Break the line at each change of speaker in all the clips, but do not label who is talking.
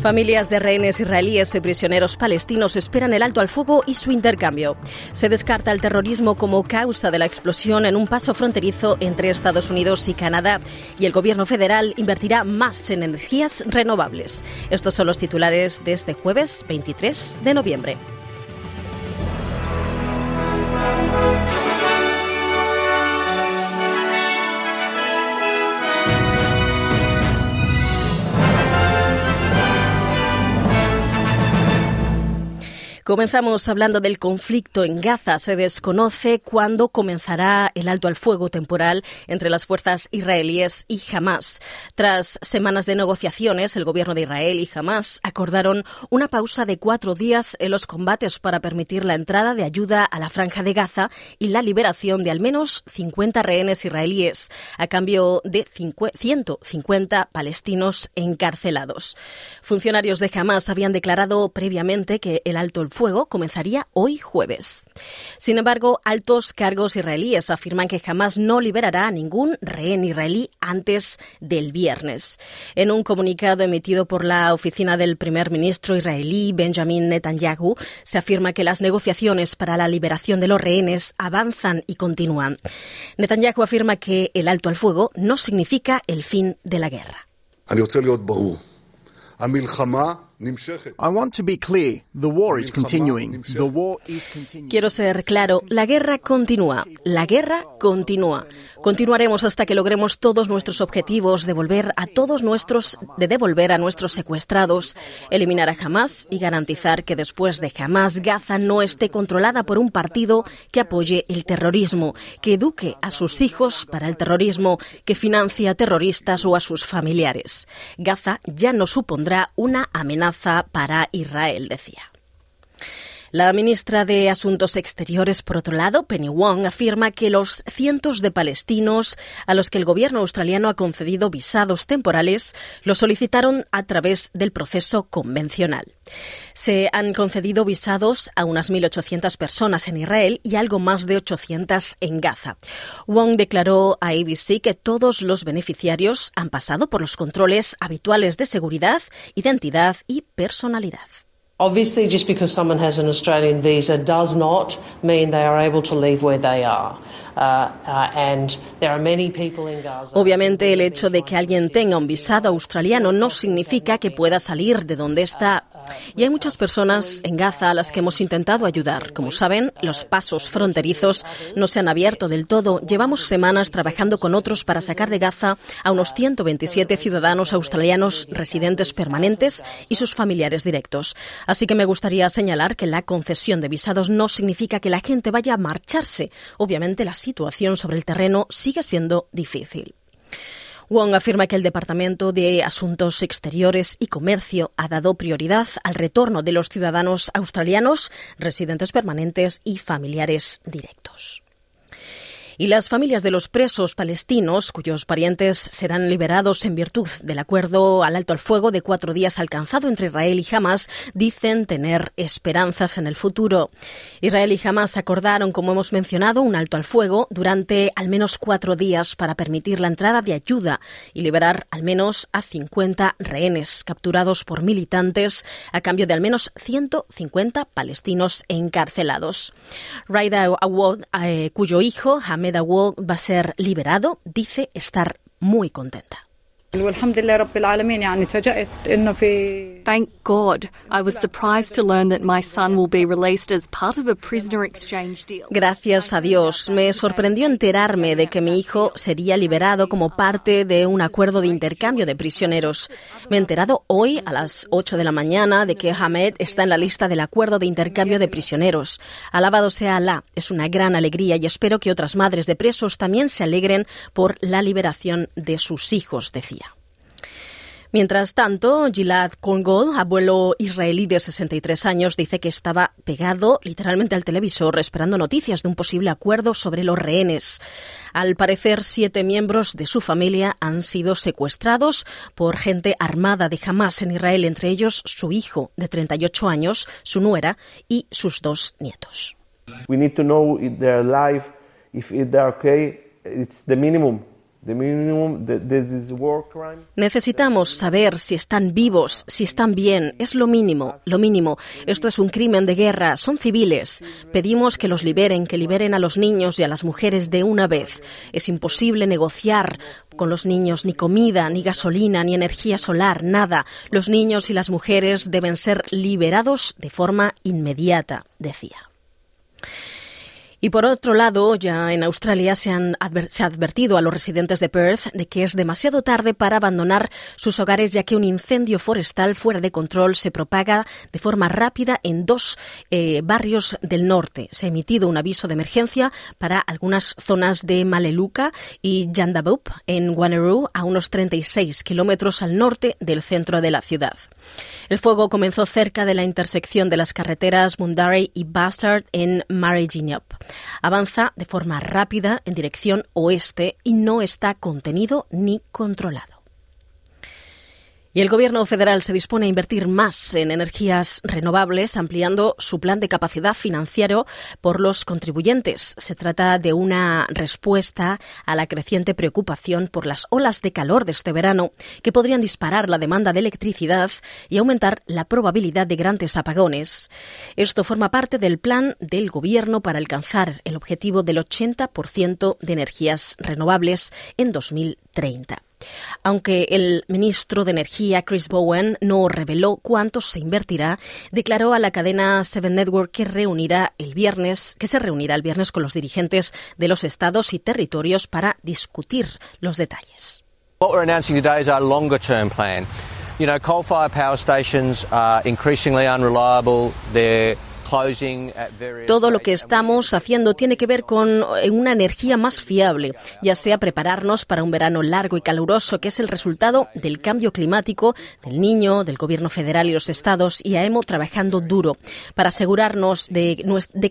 Familias de rehenes israelíes y prisioneros palestinos esperan el alto al fuego y su intercambio. Se descarta el terrorismo como causa de la explosión en un paso fronterizo entre Estados Unidos y Canadá y el gobierno federal invertirá más en energías renovables. Estos son los titulares de este jueves 23 de noviembre. Comenzamos hablando del conflicto en Gaza. Se desconoce cuándo comenzará el alto al fuego temporal entre las fuerzas israelíes y Hamas. Tras semanas de negociaciones, el gobierno de Israel y Hamas acordaron una pausa de cuatro días en los combates para permitir la entrada de ayuda a la franja de Gaza y la liberación de al menos 50 rehenes israelíes, a cambio de 150 palestinos encarcelados. Funcionarios de Hamas habían declarado previamente que el alto el fuego comenzaría hoy jueves. Sin embargo, altos cargos israelíes afirman que jamás no liberará a ningún rehén israelí antes del viernes. En un comunicado emitido por la oficina del primer ministro israelí Benjamin Netanyahu, se afirma que las negociaciones para la liberación de los rehenes avanzan y continúan. Netanyahu afirma que el alto al fuego no significa el fin de la guerra. Quiero ser claro, la guerra continúa, la guerra continúa. Continuaremos hasta que logremos todos nuestros objetivos, devolver a todos nuestros, de devolver a nuestros secuestrados, eliminar a Hamas y garantizar que después de Hamas Gaza no esté controlada por un partido que apoye el terrorismo, que eduque a sus hijos para el terrorismo, que financie a terroristas o a sus familiares. Gaza ya no supondrá una amenaza para Israel, decía. La ministra de Asuntos Exteriores, por otro lado, Penny Wong, afirma que los cientos de palestinos a los que el gobierno australiano ha concedido visados temporales los solicitaron a través del proceso convencional. Se han concedido visados a unas 1.800 personas en Israel y algo más de 800 en Gaza. Wong declaró a ABC que todos los beneficiarios han pasado por los controles habituales de seguridad, identidad y personalidad.
Obviously, just because someone has an Australian visa does not mean they are able to leave where they are. Uh, uh,
Obviamente, el hecho de que alguien tenga un visado australiano no significa que pueda salir de donde está y hay muchas personas en Gaza a las que hemos intentado ayudar. Como saben, los pasos fronterizos no se han abierto del todo. Llevamos semanas trabajando con otros para sacar de Gaza a unos 127 ciudadanos australianos residentes permanentes y sus familiares directos. Así que me gustaría señalar que la concesión de visados no significa que la gente vaya a marcharse. Obviamente la situación sobre el terreno sigue siendo difícil. Wong afirma que el Departamento de Asuntos Exteriores y Comercio ha dado prioridad al retorno de los ciudadanos australianos, residentes permanentes y familiares directos y las familias de los presos palestinos, cuyos parientes serán liberados en virtud del acuerdo al alto al fuego de cuatro días alcanzado entre Israel y Hamas, dicen tener esperanzas en el futuro. Israel y Hamas acordaron, como hemos mencionado, un alto al fuego durante al menos cuatro días para permitir la entrada de ayuda y liberar al menos a 50 rehenes capturados por militantes a cambio de al menos 150 palestinos encarcelados. Raida Awad, eh, cuyo hijo, Hamed va a ser liberado, dice estar muy contenta.
Thank God. I was surprised to learn that my son will be released as part of a prisoner exchange deal.
Gracias a Dios. Me sorprendió enterarme de que mi hijo sería liberado como parte de un acuerdo de intercambio de prisioneros. Me he enterado hoy a las 8 de la mañana de que Hamed está en la lista del acuerdo de intercambio de prisioneros. Alabado sea Alá. Es una gran alegría y espero que otras madres de presos también se alegren por la liberación de sus hijos, decía. Mientras tanto, Gilad Kongol, abuelo israelí de 63 años, dice que estaba pegado literalmente al televisor esperando noticias de un posible acuerdo sobre los rehenes. Al parecer, siete miembros de su familia han sido secuestrados por gente armada de Hamas en Israel, entre ellos su hijo de 38 años, su nuera y sus dos nietos.
We need to know if they're alive, if they're okay. It's the minimum.
Necesitamos saber si están vivos, si están bien. Es lo mínimo, lo mínimo. Esto es un crimen de guerra. Son civiles. Pedimos que los liberen, que liberen a los niños y a las mujeres de una vez. Es imposible negociar con los niños ni comida, ni gasolina, ni energía solar, nada. Los niños y las mujeres deben ser liberados de forma inmediata, decía. Y por otro lado, ya en Australia se, han ha advertido a los residentes de Perth de que es demasiado tarde para abandonar sus hogares ya que un incendio forestal fuera de control se propaga de forma rápida en dos eh, barrios del norte. Se ha emitido un aviso de emergencia para algunas zonas de Maleluca y Jandabup en Wanneroo, a unos 36 kilómetros al norte del centro de la ciudad. El fuego comenzó cerca de la intersección de las carreteras Mundare y Bastard en Marignyup. Avanza de forma rápida en dirección oeste y no está contenido ni controlado. Y el Gobierno federal se dispone a invertir más en energías renovables, ampliando su plan de capacidad financiero por los contribuyentes. Se trata de una respuesta a la creciente preocupación por las olas de calor de este verano, que podrían disparar la demanda de electricidad y aumentar la probabilidad de grandes apagones. Esto forma parte del plan del Gobierno para alcanzar el objetivo del 80% de energías renovables en 2030. Aunque el ministro de Energía, Chris Bowen, no reveló cuánto se invertirá, declaró a la cadena Seven Network que reunirá el viernes, que se reunirá el viernes con los dirigentes de los estados y territorios para discutir los detalles.
What we're announcing today is our longer term plan. You know, coal-fired power stations are increasingly unreliable. They're
todo lo que estamos haciendo tiene que ver con eh, una energía más fiable, ya sea prepararnos para un verano largo y caluroso, que es el resultado del cambio climático, del niño, del gobierno federal y los estados, y AEMO trabajando duro para asegurarnos de,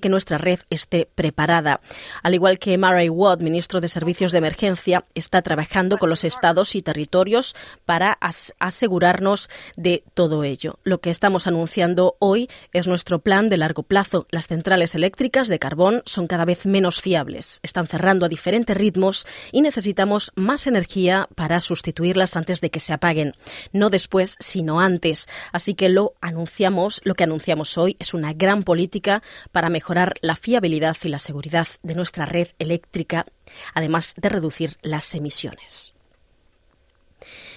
que nuestra red esté preparada. Al igual que Murray Watt, ministro de Servicios de Emergencia, está trabajando con los estados y territorios para asegurarnos de todo ello. Lo que estamos anunciando hoy es nuestro plan de la largo plazo, las centrales eléctricas de carbón son cada vez menos fiables, están cerrando a diferentes ritmos y necesitamos más energía para sustituirlas antes de que se apaguen, no después, sino antes. Así que lo anunciamos, lo que anunciamos hoy es una gran política para mejorar la fiabilidad y la seguridad de nuestra red eléctrica, además de reducir las emisiones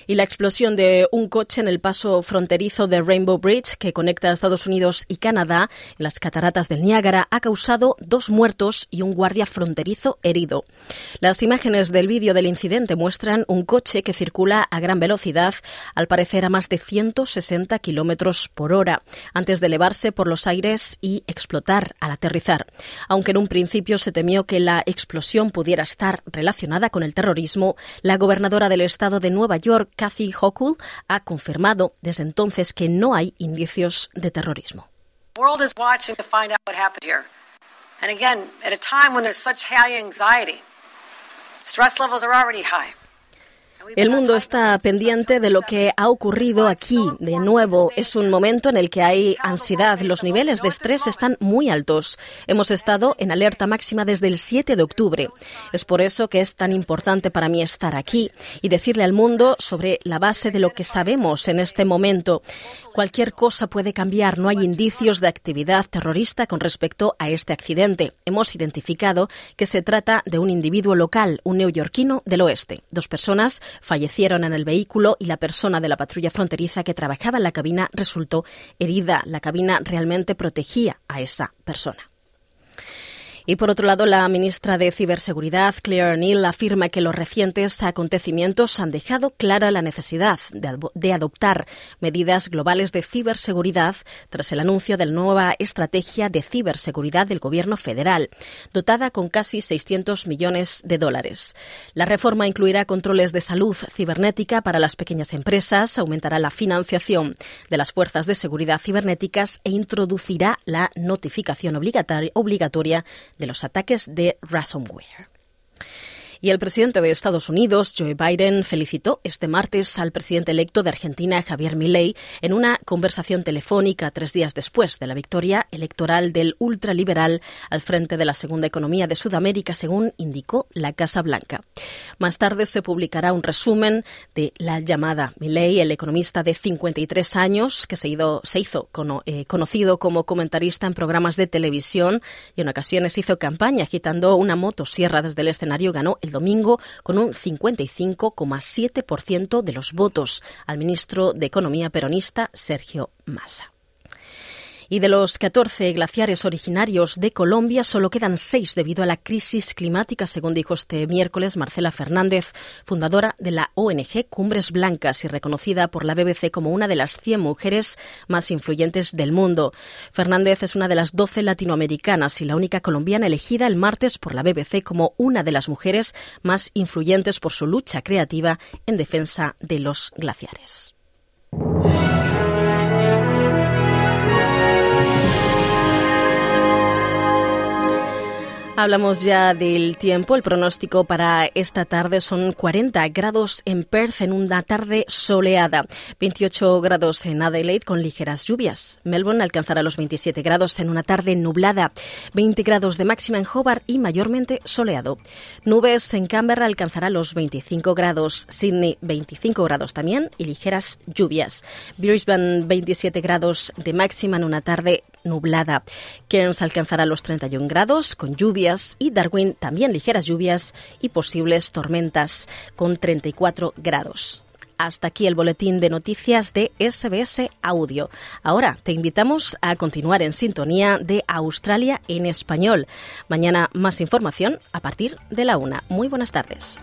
y la explosión de un coche en el paso fronterizo de Rainbow Bridge que conecta Estados Unidos y Canadá en las cataratas del Niágara ha causado dos muertos y un guardia fronterizo herido. Las imágenes del vídeo del incidente muestran un coche que circula a gran velocidad, al parecer a más de 160 kilómetros por hora, antes de elevarse por los aires y explotar al aterrizar. Aunque en un principio se temió que la explosión pudiera estar relacionada con el terrorismo, la gobernadora del estado de Nueva York, Kathy Hochul ha confirmado desde entonces que no hay indicios de terrorismo. stress levels are already high. El mundo está pendiente de lo que ha ocurrido aquí. De nuevo, es un momento en el que hay ansiedad. Los niveles de estrés están muy altos. Hemos estado en alerta máxima desde el 7 de octubre. Es por eso que es tan importante para mí estar aquí y decirle al mundo sobre la base de lo que sabemos en este momento. Cualquier cosa puede cambiar. No hay indicios de actividad terrorista con respecto a este accidente. Hemos identificado que se trata de un individuo local, un neoyorquino del oeste. Dos personas fallecieron en el vehículo y la persona de la patrulla fronteriza que trabajaba en la cabina resultó herida. La cabina realmente protegía a esa persona. Y por otro lado, la ministra de Ciberseguridad, Claire O'Neill, afirma que los recientes acontecimientos han dejado clara la necesidad de, adoptar medidas globales de ciberseguridad tras el anuncio de la nueva estrategia de ciberseguridad del Gobierno federal, dotada con casi 600 millones de dólares. La reforma incluirá controles de salud cibernética para las pequeñas empresas, aumentará la financiación de las fuerzas de seguridad cibernéticas e introducirá la notificación obligatoria de los ataques de ransomware. Y el presidente de Estados Unidos, Joe Biden, felicitó este martes al presidente electo de Argentina, Javier Milei, en una conversación telefónica tres días después de la victoria electoral del ultraliberal al frente de la segunda economía de Sudamérica, según indicó la Casa Blanca. Más tarde se publicará un resumen de la llamada. Milei, el economista de 53 años, que se, hizo eh, conocido como comentarista en programas de televisión y en ocasiones hizo campaña agitando una motosierra desde el escenario, ganó el domingo con un 55,7% de los votos al ministro de Economía peronista Sergio Massa. Y de los 14 glaciares originarios de Colombia, solo quedan seis debido a la crisis climática, según dijo este miércoles Marcela Fernández, fundadora de la ONG Cumbres Blancas y reconocida por la BBC como una de las 100 mujeres más influyentes del mundo. Fernández es una de las 12 latinoamericanas y la única colombiana elegida el martes por la BBC como una de las mujeres más influyentes por su lucha creativa en defensa de los glaciares. Hablamos ya del tiempo. El pronóstico para esta tarde son 40 grados en Perth en una tarde soleada, 28 grados en Adelaide con ligeras lluvias. Melbourne alcanzará los 27 grados en una tarde nublada, 20 grados de máxima en Hobart y mayormente soleado. Nubes en Canberra alcanzará los 25 grados, Sydney 25 grados también y ligeras lluvias. Brisbane 27 grados de máxima en una tarde nublada. Cairns alcanzará los 31 grados con lluvias y Darwin también ligeras lluvias y posibles tormentas con 34 grados. Hasta aquí el boletín de noticias de SBS Audio. Ahora te invitamos a continuar en sintonía de Australia en español. Mañana más información a partir de la una. Muy buenas tardes.